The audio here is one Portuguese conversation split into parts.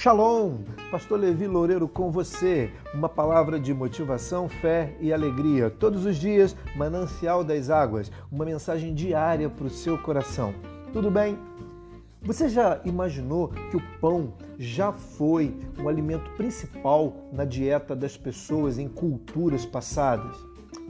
Shalom! Pastor Levi Loureiro com você. Uma palavra de motivação, fé e alegria. Todos os dias, Manancial das Águas. Uma mensagem diária para o seu coração. Tudo bem? Você já imaginou que o pão já foi um alimento principal na dieta das pessoas em culturas passadas?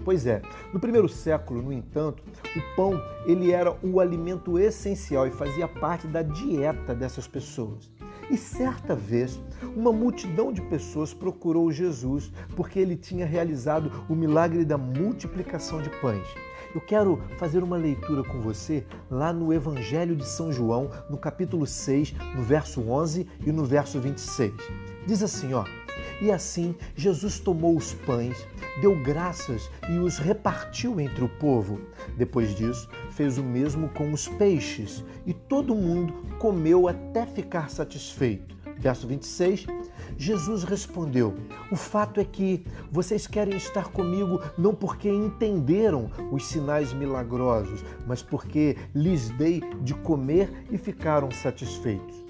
Pois é, no primeiro século, no entanto, o pão ele era o alimento essencial e fazia parte da dieta dessas pessoas. E certa vez, uma multidão de pessoas procurou Jesus porque ele tinha realizado o milagre da multiplicação de pães. Eu quero fazer uma leitura com você lá no Evangelho de São João, no capítulo 6, no verso 11 e no verso 26. Diz assim, ó: E assim Jesus tomou os pães, deu graças e os repartiu entre o povo. Depois disso, fez o mesmo com os peixes, e todo mundo comeu até ficar satisfeito. Verso 26. Jesus respondeu: O fato é que vocês querem estar comigo não porque entenderam os sinais milagrosos, mas porque lhes dei de comer e ficaram satisfeitos.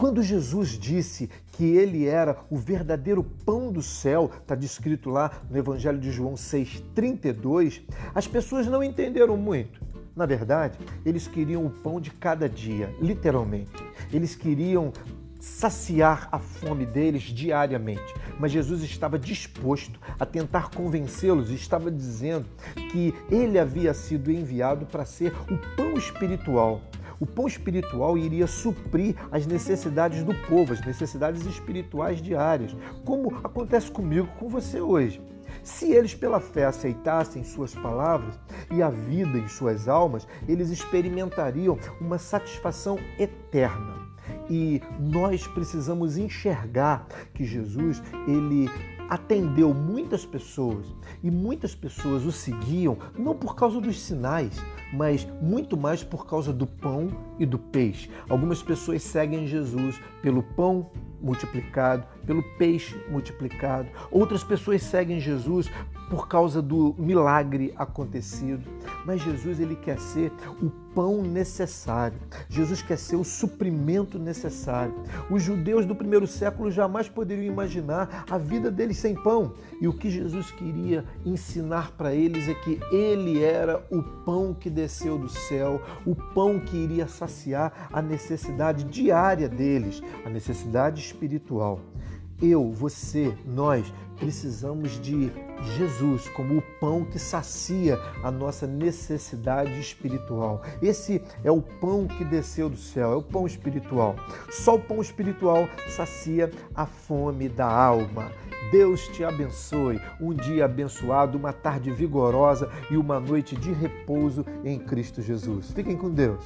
Quando Jesus disse que ele era o verdadeiro pão do céu, está descrito lá no Evangelho de João 6,32, as pessoas não entenderam muito. Na verdade, eles queriam o pão de cada dia, literalmente. Eles queriam saciar a fome deles diariamente. Mas Jesus estava disposto a tentar convencê-los estava dizendo que ele havia sido enviado para ser o pão espiritual o pão espiritual iria suprir as necessidades do povo, as necessidades espirituais diárias, como acontece comigo, com você hoje. Se eles, pela fé, aceitassem suas palavras e a vida em suas almas, eles experimentariam uma satisfação eterna. E nós precisamos enxergar que Jesus, ele atendeu muitas pessoas e muitas pessoas o seguiam não por causa dos sinais, mas muito mais por causa do pão e do peixe. Algumas pessoas seguem Jesus pelo pão multiplicado, pelo peixe multiplicado. Outras pessoas seguem Jesus por causa do milagre acontecido. Mas Jesus ele quer ser o pão necessário. Jesus quer ser o suprimento necessário. Os judeus do primeiro século jamais poderiam imaginar a vida deles sem pão. E o que Jesus queria ensinar para eles é que ele era o pão que desceu do céu, o pão que iria saciar a necessidade diária deles, a necessidade espiritual. Eu, você, nós precisamos de Jesus como o pão que sacia a nossa necessidade espiritual. Esse é o pão que desceu do céu, é o pão espiritual. Só o pão espiritual sacia a fome da alma. Deus te abençoe. Um dia abençoado, uma tarde vigorosa e uma noite de repouso em Cristo Jesus. Fiquem com Deus.